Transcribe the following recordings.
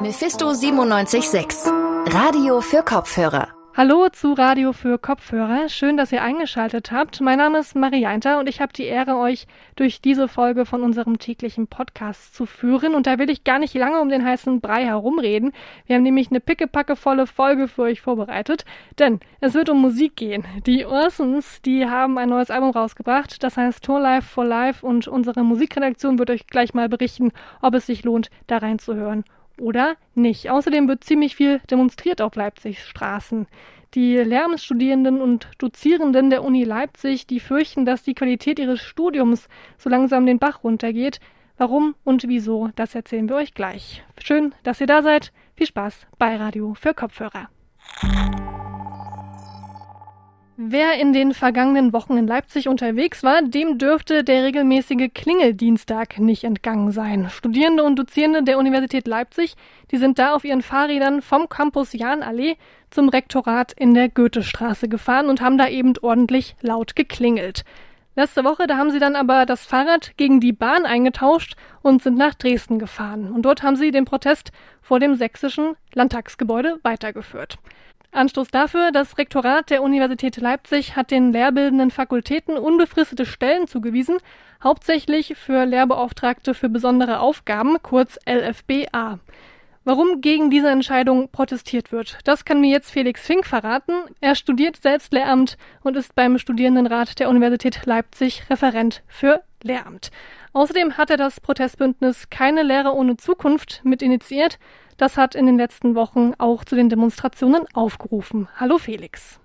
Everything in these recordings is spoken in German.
Mephisto 976 Radio für Kopfhörer. Hallo zu Radio für Kopfhörer. Schön, dass ihr eingeschaltet habt. Mein Name ist Marianta und ich habe die Ehre, euch durch diese Folge von unserem täglichen Podcast zu führen. Und da will ich gar nicht lange um den heißen Brei herumreden. Wir haben nämlich eine pickepackevolle Folge für euch vorbereitet. Denn es wird um Musik gehen. Die Ursons, die haben ein neues Album rausgebracht. Das heißt Tour Life for Life und unsere Musikredaktion wird euch gleich mal berichten, ob es sich lohnt, da reinzuhören oder nicht. Außerdem wird ziemlich viel demonstriert auf Leipzigs Straßen. Die Lehramtsstudierenden und Dozierenden der Uni Leipzig, die fürchten, dass die Qualität ihres Studiums so langsam den Bach runtergeht. Warum und wieso, das erzählen wir euch gleich. Schön, dass ihr da seid. Viel Spaß bei Radio für Kopfhörer. Wer in den vergangenen Wochen in Leipzig unterwegs war, dem dürfte der regelmäßige Klingeldienstag nicht entgangen sein. Studierende und Dozierende der Universität Leipzig, die sind da auf ihren Fahrrädern vom Campus Jahnallee zum Rektorat in der Goethestraße gefahren und haben da eben ordentlich laut geklingelt. Letzte Woche, da haben sie dann aber das Fahrrad gegen die Bahn eingetauscht und sind nach Dresden gefahren. Und dort haben sie den Protest vor dem sächsischen Landtagsgebäude weitergeführt. Anstoß dafür, das Rektorat der Universität Leipzig hat den lehrbildenden Fakultäten unbefristete Stellen zugewiesen, hauptsächlich für Lehrbeauftragte für besondere Aufgaben, kurz LFBA. Warum gegen diese Entscheidung protestiert wird, das kann mir jetzt Felix Fink verraten. Er studiert selbst Lehramt und ist beim Studierendenrat der Universität Leipzig Referent für Lehramt. Außerdem hat er das Protestbündnis Keine Lehre ohne Zukunft mit initiiert. Das hat in den letzten Wochen auch zu den Demonstrationen aufgerufen. Hallo Felix.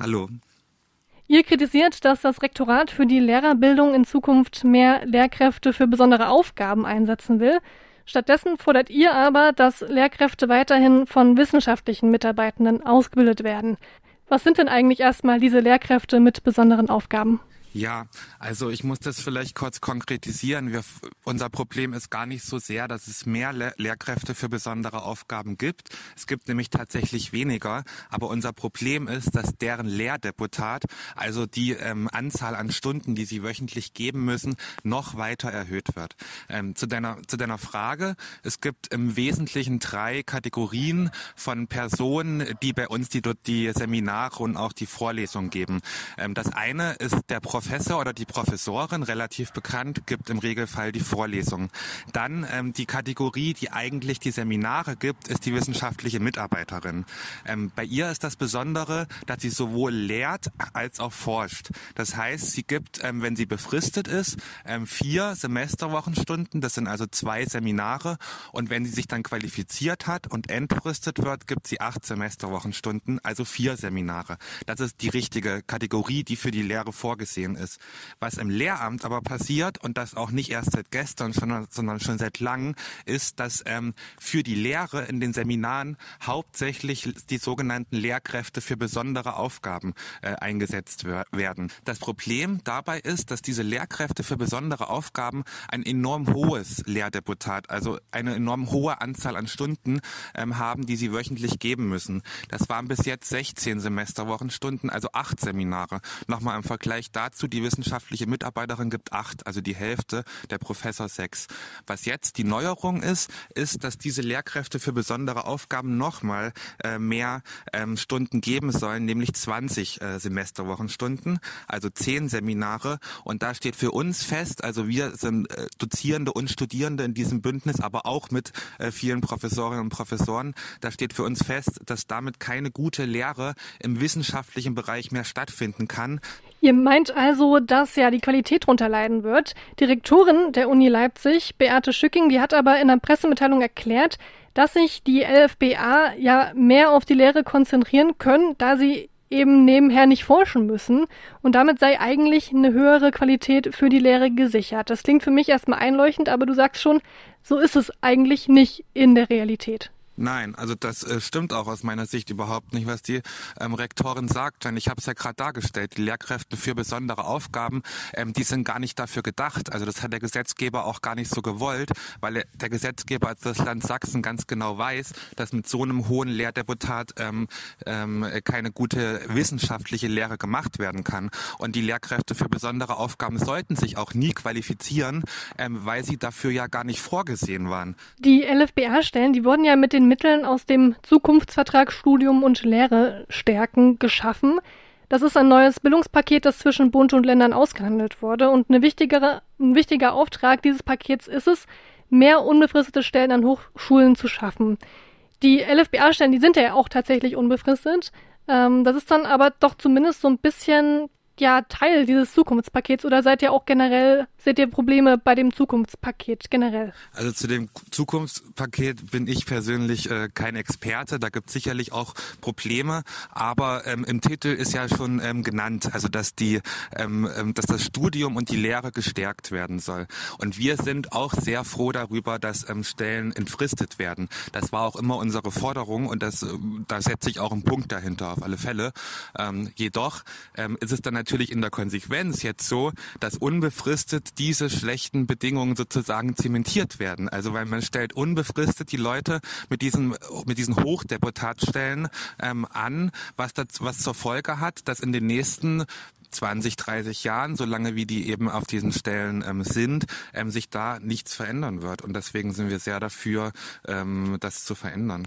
Hallo. Ihr kritisiert, dass das Rektorat für die Lehrerbildung in Zukunft mehr Lehrkräfte für besondere Aufgaben einsetzen will. Stattdessen fordert ihr aber, dass Lehrkräfte weiterhin von wissenschaftlichen Mitarbeitenden ausgebildet werden. Was sind denn eigentlich erstmal diese Lehrkräfte mit besonderen Aufgaben? Ja, also ich muss das vielleicht kurz konkretisieren. Wir, unser Problem ist gar nicht so sehr, dass es mehr Le Lehrkräfte für besondere Aufgaben gibt. Es gibt nämlich tatsächlich weniger. Aber unser Problem ist, dass deren Lehrdeputat, also die ähm, Anzahl an Stunden, die sie wöchentlich geben müssen, noch weiter erhöht wird. Ähm, zu, deiner, zu deiner Frage, es gibt im Wesentlichen drei Kategorien von Personen, die bei uns die, die Seminare und auch die Vorlesungen geben. Ähm, das eine ist der Professor Professor oder die Professorin, relativ bekannt, gibt im Regelfall die Vorlesung. Dann ähm, die Kategorie, die eigentlich die Seminare gibt, ist die wissenschaftliche Mitarbeiterin. Ähm, bei ihr ist das Besondere, dass sie sowohl lehrt als auch forscht. Das heißt, sie gibt, ähm, wenn sie befristet ist, ähm, vier Semesterwochenstunden, das sind also zwei Seminare. Und wenn sie sich dann qualifiziert hat und entfristet wird, gibt sie acht Semesterwochenstunden, also vier Seminare. Das ist die richtige Kategorie, die für die Lehre vorgesehen ist. Was im Lehramt aber passiert, und das auch nicht erst seit gestern, sondern, sondern schon seit langem, ist, dass ähm, für die Lehre in den Seminaren hauptsächlich die sogenannten Lehrkräfte für besondere Aufgaben äh, eingesetzt werden. Das Problem dabei ist, dass diese Lehrkräfte für besondere Aufgaben ein enorm hohes Lehrdeputat, also eine enorm hohe Anzahl an Stunden ähm, haben, die sie wöchentlich geben müssen. Das waren bis jetzt 16 Semesterwochenstunden, also acht Seminare. Nochmal im Vergleich dazu, dazu, die wissenschaftliche Mitarbeiterin gibt acht, also die Hälfte, der Professor sechs. Was jetzt die Neuerung ist, ist, dass diese Lehrkräfte für besondere Aufgaben nochmal äh, mehr ähm, Stunden geben sollen, nämlich 20 äh, Semesterwochenstunden, also zehn Seminare. Und da steht für uns fest, also wir sind äh, Dozierende und Studierende in diesem Bündnis, aber auch mit äh, vielen Professorinnen und Professoren, da steht für uns fest, dass damit keine gute Lehre im wissenschaftlichen Bereich mehr stattfinden kann. Ihr meint also, dass ja die Qualität drunter leiden wird. Die Rektorin der Uni Leipzig, Beate Schücking, die hat aber in einer Pressemitteilung erklärt, dass sich die LFBA ja mehr auf die Lehre konzentrieren können, da sie eben nebenher nicht forschen müssen und damit sei eigentlich eine höhere Qualität für die Lehre gesichert. Das klingt für mich erstmal einleuchtend, aber du sagst schon, so ist es eigentlich nicht in der Realität. Nein, also das äh, stimmt auch aus meiner Sicht überhaupt nicht, was die ähm, Rektorin sagt. Denn ich habe es ja gerade dargestellt, die Lehrkräfte für besondere Aufgaben, ähm, die sind gar nicht dafür gedacht. Also das hat der Gesetzgeber auch gar nicht so gewollt, weil der Gesetzgeber als das Land Sachsen ganz genau weiß, dass mit so einem hohen Lehrdeputat ähm, ähm, keine gute wissenschaftliche Lehre gemacht werden kann. Und die Lehrkräfte für besondere Aufgaben sollten sich auch nie qualifizieren, ähm, weil sie dafür ja gar nicht vorgesehen waren. Die LFBA-Stellen, die wurden ja mit den Mitteln aus dem Zukunftsvertrag Studium und Lehre stärken geschaffen. Das ist ein neues Bildungspaket, das zwischen Bund und Ländern ausgehandelt wurde. Und ein wichtiger Auftrag dieses Pakets ist es, mehr unbefristete Stellen an Hochschulen zu schaffen. Die LFBA-Stellen, die sind ja auch tatsächlich unbefristet. Ähm, das ist dann aber doch zumindest so ein bisschen ja Teil dieses Zukunftspakets oder seid ihr auch generell, seht ihr Probleme bei dem Zukunftspaket generell? Also zu dem Zukunftspaket bin ich persönlich äh, kein Experte. Da gibt es sicherlich auch Probleme, aber ähm, im Titel ist ja schon ähm, genannt, also dass die, ähm, ähm dass das Studium und die Lehre gestärkt werden soll. Und wir sind auch sehr froh darüber, dass ähm, Stellen entfristet werden. Das war auch immer unsere Forderung und das, äh, da setze ich auch einen Punkt dahinter auf alle Fälle. Ähm, jedoch ähm, ist es dann in der Konsequenz jetzt so, dass unbefristet diese schlechten Bedingungen sozusagen zementiert werden. Also weil man stellt unbefristet die Leute mit diesen mit diesen Hochdeputatstellen ähm, an, was das, was zur Folge hat, dass in den nächsten 20, 30 Jahren, solange wie die eben auf diesen Stellen ähm, sind, ähm, sich da nichts verändern wird. Und deswegen sind wir sehr dafür, ähm, das zu verändern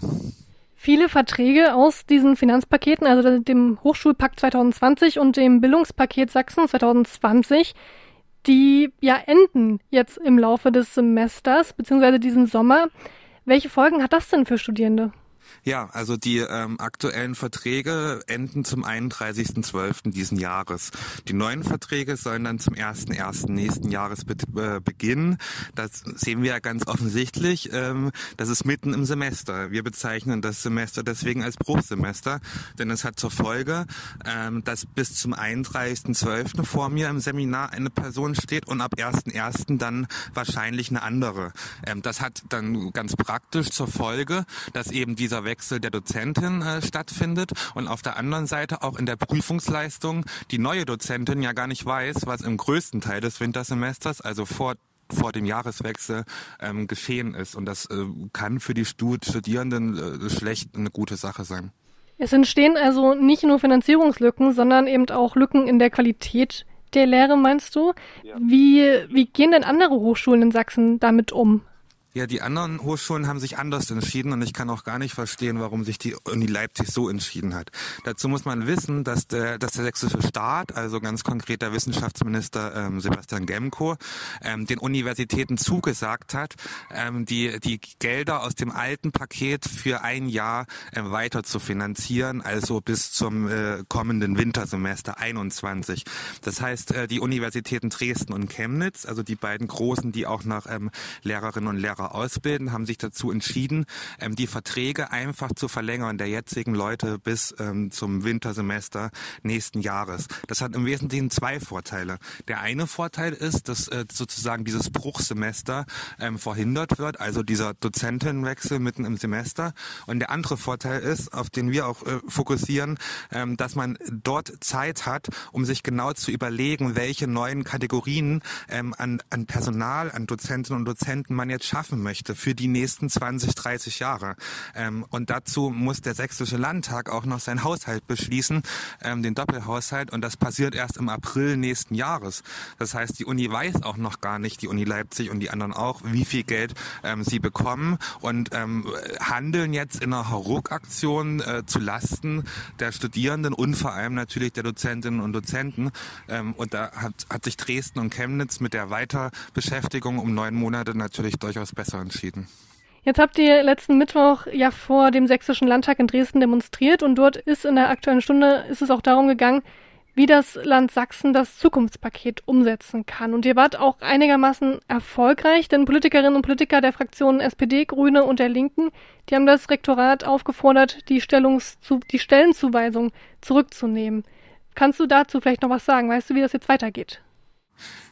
viele Verträge aus diesen Finanzpaketen, also dem Hochschulpakt 2020 und dem Bildungspaket Sachsen 2020, die ja enden jetzt im Laufe des Semesters beziehungsweise diesen Sommer. Welche Folgen hat das denn für Studierende? Ja, also die ähm, aktuellen Verträge enden zum 31.12. diesen Jahres. Die neuen Verträge sollen dann zum 1.1. nächsten Jahres be äh, beginnen. Das sehen wir ja ganz offensichtlich. Ähm, das ist mitten im Semester. Wir bezeichnen das Semester deswegen als Bruchsemester, denn es hat zur Folge, ähm, dass bis zum 31.12. vor mir im Seminar eine Person steht und ab 1.1. dann wahrscheinlich eine andere. Ähm, das hat dann ganz praktisch zur Folge, dass eben dieser Wechsel der Dozentin äh, stattfindet und auf der anderen Seite auch in der Prüfungsleistung die neue Dozentin ja gar nicht weiß, was im größten Teil des Wintersemesters, also vor vor dem Jahreswechsel ähm, geschehen ist. Und das äh, kann für die Studierenden äh, schlecht eine gute Sache sein. Es entstehen also nicht nur Finanzierungslücken, sondern eben auch Lücken in der Qualität der Lehre, meinst du? Ja. Wie, wie gehen denn andere Hochschulen in Sachsen damit um? Ja, die anderen Hochschulen haben sich anders entschieden und ich kann auch gar nicht verstehen, warum sich die Uni Leipzig so entschieden hat. Dazu muss man wissen, dass der, dass der sächsische Staat, also ganz konkret der Wissenschaftsminister ähm, Sebastian Gemko, ähm, den Universitäten zugesagt hat, ähm, die, die Gelder aus dem alten Paket für ein Jahr ähm, weiter zu finanzieren, also bis zum äh, kommenden Wintersemester 21. Das heißt, äh, die Universitäten Dresden und Chemnitz, also die beiden großen, die auch nach ähm, Lehrerinnen und Lehrern Lehrer ausbilden, haben sich dazu entschieden, ähm, die Verträge einfach zu verlängern der jetzigen Leute bis ähm, zum Wintersemester nächsten Jahres. Das hat im Wesentlichen zwei Vorteile. Der eine Vorteil ist, dass äh, sozusagen dieses Bruchsemester ähm, verhindert wird, also dieser Dozentenwechsel mitten im Semester. Und der andere Vorteil ist, auf den wir auch äh, fokussieren, ähm, dass man dort Zeit hat, um sich genau zu überlegen, welche neuen Kategorien ähm, an, an Personal, an Dozentinnen und Dozenten man jetzt schafft schaffen möchte für die nächsten 20, 30 Jahre. Ähm, und dazu muss der Sächsische Landtag auch noch seinen Haushalt beschließen, ähm, den Doppelhaushalt. Und das passiert erst im April nächsten Jahres. Das heißt, die Uni weiß auch noch gar nicht, die Uni Leipzig und die anderen auch, wie viel Geld ähm, sie bekommen und ähm, handeln jetzt in einer Hauruck-Aktion äh, zu Lasten der Studierenden und vor allem natürlich der Dozentinnen und Dozenten. Ähm, und da hat, hat sich Dresden und Chemnitz mit der Weiterbeschäftigung um neun Monate natürlich durchaus besser entschieden. Jetzt habt ihr letzten Mittwoch ja vor dem Sächsischen Landtag in Dresden demonstriert und dort ist in der Aktuellen Stunde ist es auch darum gegangen, wie das Land Sachsen das Zukunftspaket umsetzen kann. Und ihr wart auch einigermaßen erfolgreich, denn Politikerinnen und Politiker der Fraktionen SPD, Grüne und der Linken, die haben das Rektorat aufgefordert, die, Stellungszu die Stellenzuweisung zurückzunehmen. Kannst du dazu vielleicht noch was sagen? Weißt du, wie das jetzt weitergeht?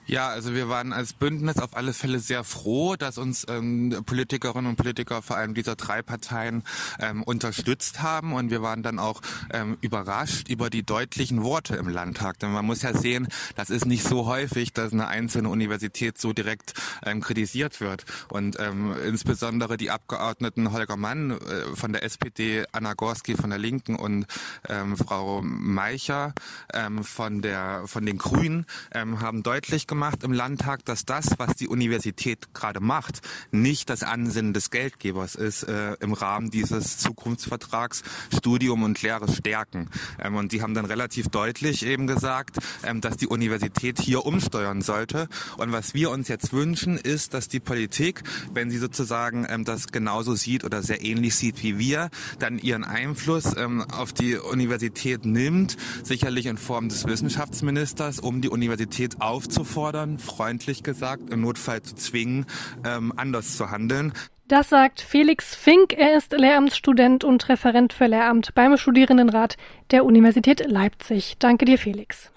Ja, also wir waren als Bündnis auf alle Fälle sehr froh, dass uns ähm, Politikerinnen und Politiker vor allem dieser drei Parteien ähm, unterstützt haben und wir waren dann auch ähm, überrascht über die deutlichen Worte im Landtag. Denn man muss ja sehen, das ist nicht so häufig, dass eine einzelne Universität so direkt ähm, kritisiert wird. Und ähm, insbesondere die Abgeordneten Holger Mann äh, von der SPD, Anna Gorski von der Linken und ähm, Frau Meicher ähm, von der von den Grünen ähm, haben deutlich gemacht, gemacht im Landtag, dass das, was die Universität gerade macht, nicht das Ansinnen des Geldgebers ist äh, im Rahmen dieses Zukunftsvertrags Studium und Lehre stärken. Ähm, und die haben dann relativ deutlich eben gesagt, ähm, dass die Universität hier umsteuern sollte. Und was wir uns jetzt wünschen, ist, dass die Politik, wenn sie sozusagen ähm, das genauso sieht oder sehr ähnlich sieht wie wir, dann ihren Einfluss ähm, auf die Universität nimmt, sicherlich in Form des Wissenschaftsministers, um die Universität aufzufordern, auffordern, freundlich gesagt, im Notfall zu zwingen, ähm, anders zu handeln. Das sagt Felix Fink. Er ist Lehramtsstudent und Referent für Lehramt beim Studierendenrat der Universität Leipzig. Danke dir, Felix.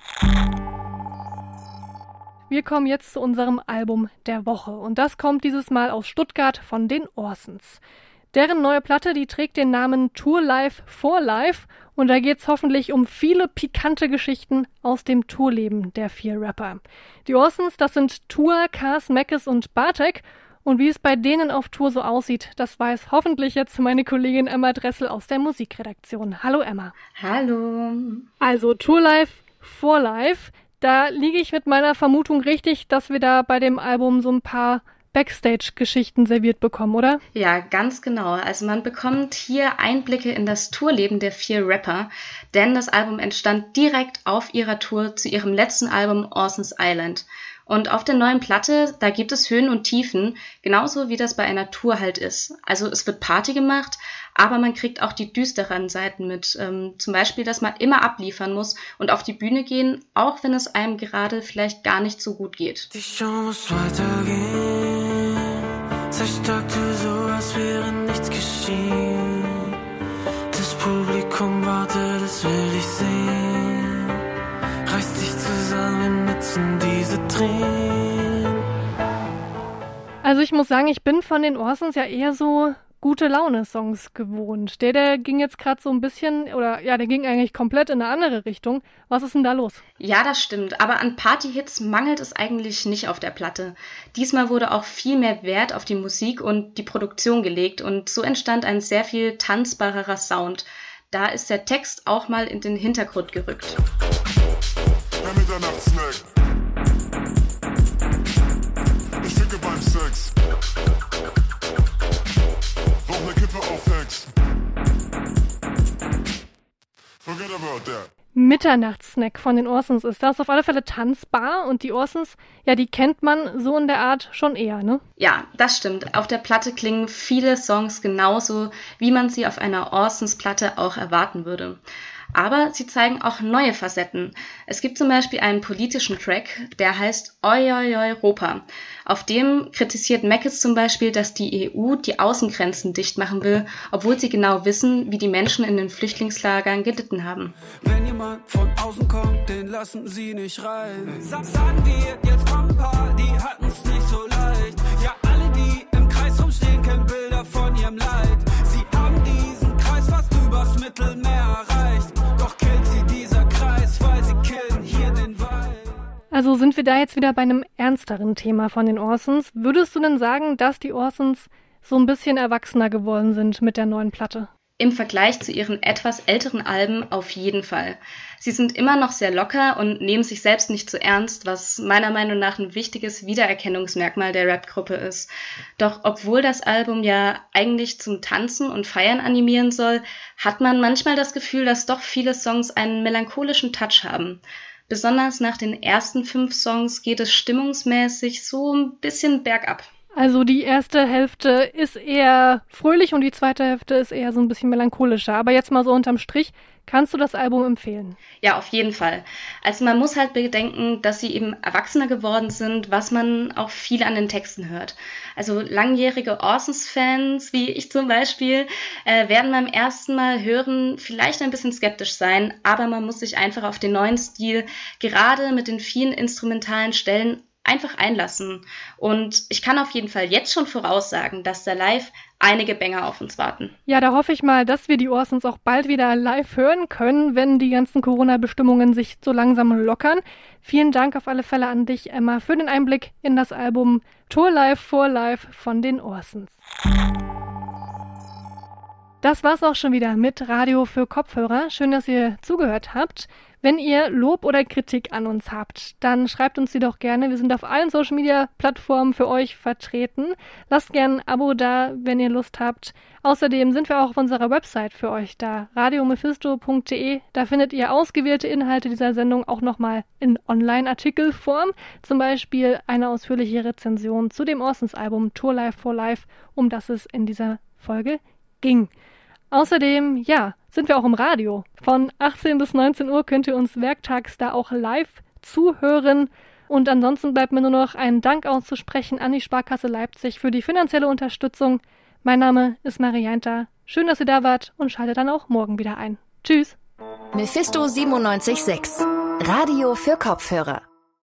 Wir kommen jetzt zu unserem Album der Woche. Und das kommt dieses Mal aus Stuttgart von den Orsons. Deren neue Platte, die trägt den Namen Tour Life for Life und da geht's hoffentlich um viele pikante Geschichten aus dem Tourleben der vier Rapper. Die Orsons, das sind Tour, Cars, Meckes und Bartek und wie es bei denen auf Tour so aussieht, das weiß hoffentlich jetzt meine Kollegin Emma Dressel aus der Musikredaktion. Hallo Emma. Hallo. Also Tour Life for Life, da liege ich mit meiner Vermutung richtig, dass wir da bei dem Album so ein paar Backstage-Geschichten serviert bekommen, oder? Ja, ganz genau. Also man bekommt hier Einblicke in das Tourleben der vier Rapper, denn das Album entstand direkt auf ihrer Tour zu ihrem letzten Album Orson's Island. Und auf der neuen Platte, da gibt es Höhen und Tiefen, genauso wie das bei einer Tour halt ist. Also es wird Party gemacht, aber man kriegt auch die düsteren Seiten mit. Ähm, zum Beispiel, dass man immer abliefern muss und auf die Bühne gehen, auch wenn es einem gerade vielleicht gar nicht so gut geht. Die Show muss weitergehen. Zerstockte so, als wäre nichts geschehen. Das Publikum wartet, das will ich sehen. Reiß dich zusammen, nützen diese Tränen. Also ich muss sagen, ich bin von den Orsons ja eher so gute Laune-Songs gewohnt. Der, der ging jetzt gerade so ein bisschen, oder ja, der ging eigentlich komplett in eine andere Richtung. Was ist denn da los? Ja, das stimmt. Aber an Party-Hits mangelt es eigentlich nicht auf der Platte. Diesmal wurde auch viel mehr Wert auf die Musik und die Produktion gelegt und so entstand ein sehr viel tanzbarerer Sound. Da ist der Text auch mal in den Hintergrund gerückt. Ich Mitternachtssnack von den Orsons ist das. Auf alle Fälle tanzbar und die Orsons, ja, die kennt man so in der Art schon eher, ne? Ja, das stimmt. Auf der Platte klingen viele Songs genauso, wie man sie auf einer Orsons-Platte auch erwarten würde. Aber sie zeigen auch neue Facetten. Es gibt zum Beispiel einen politischen Track, der heißt Oi Oi Europa. Auf dem kritisiert Meckes zum Beispiel, dass die EU die Außengrenzen dicht machen will, obwohl sie genau wissen, wie die Menschen in den Flüchtlingslagern gelitten haben. Wenn jemand von außen kommt, den lassen sie nicht rein. sagen wir, jetzt kommen paar, die hatten's nicht Also sind wir da jetzt wieder bei einem ernsteren Thema von den Orsons. Würdest du denn sagen, dass die Orsons so ein bisschen erwachsener geworden sind mit der neuen Platte? Im Vergleich zu ihren etwas älteren Alben auf jeden Fall. Sie sind immer noch sehr locker und nehmen sich selbst nicht zu so ernst, was meiner Meinung nach ein wichtiges Wiedererkennungsmerkmal der Rap-Gruppe ist. Doch obwohl das Album ja eigentlich zum Tanzen und Feiern animieren soll, hat man manchmal das Gefühl, dass doch viele Songs einen melancholischen Touch haben. Besonders nach den ersten fünf Songs geht es stimmungsmäßig so ein bisschen bergab. Also die erste Hälfte ist eher fröhlich und die zweite Hälfte ist eher so ein bisschen melancholischer. Aber jetzt mal so unterm Strich, kannst du das Album empfehlen? Ja, auf jeden Fall. Also man muss halt bedenken, dass sie eben erwachsener geworden sind, was man auch viel an den Texten hört. Also langjährige Orsons-Fans, wie ich zum Beispiel, äh, werden beim ersten Mal hören vielleicht ein bisschen skeptisch sein, aber man muss sich einfach auf den neuen Stil, gerade mit den vielen instrumentalen Stellen, einfach einlassen. Und ich kann auf jeden Fall jetzt schon voraussagen, dass da live einige Banger auf uns warten. Ja, da hoffe ich mal, dass wir die Orsons auch bald wieder live hören können, wenn die ganzen Corona-Bestimmungen sich so langsam lockern. Vielen Dank auf alle Fälle an dich, Emma, für den Einblick in das Album Tour Live for Life von den Orsons. Das war's auch schon wieder mit Radio für Kopfhörer. Schön, dass ihr zugehört habt. Wenn ihr Lob oder Kritik an uns habt, dann schreibt uns sie doch gerne. Wir sind auf allen Social Media Plattformen für euch vertreten. Lasst gerne ein Abo da, wenn ihr Lust habt. Außerdem sind wir auch auf unserer Website für euch da, radiomephisto.de. Da findet ihr ausgewählte Inhalte dieser Sendung auch nochmal in Online-Artikelform. Zum Beispiel eine ausführliche Rezension zu dem Orsons-Album Tour Life for Life, um das es in dieser Folge ging. Außerdem, ja, sind wir auch im Radio. Von 18 bis 19 Uhr könnt ihr uns werktags da auch live zuhören. Und ansonsten bleibt mir nur noch einen Dank auszusprechen an die Sparkasse Leipzig für die finanzielle Unterstützung. Mein Name ist Marianta. Schön, dass ihr da wart und schaltet dann auch morgen wieder ein. Tschüss. Mephisto 976. Radio für Kopfhörer.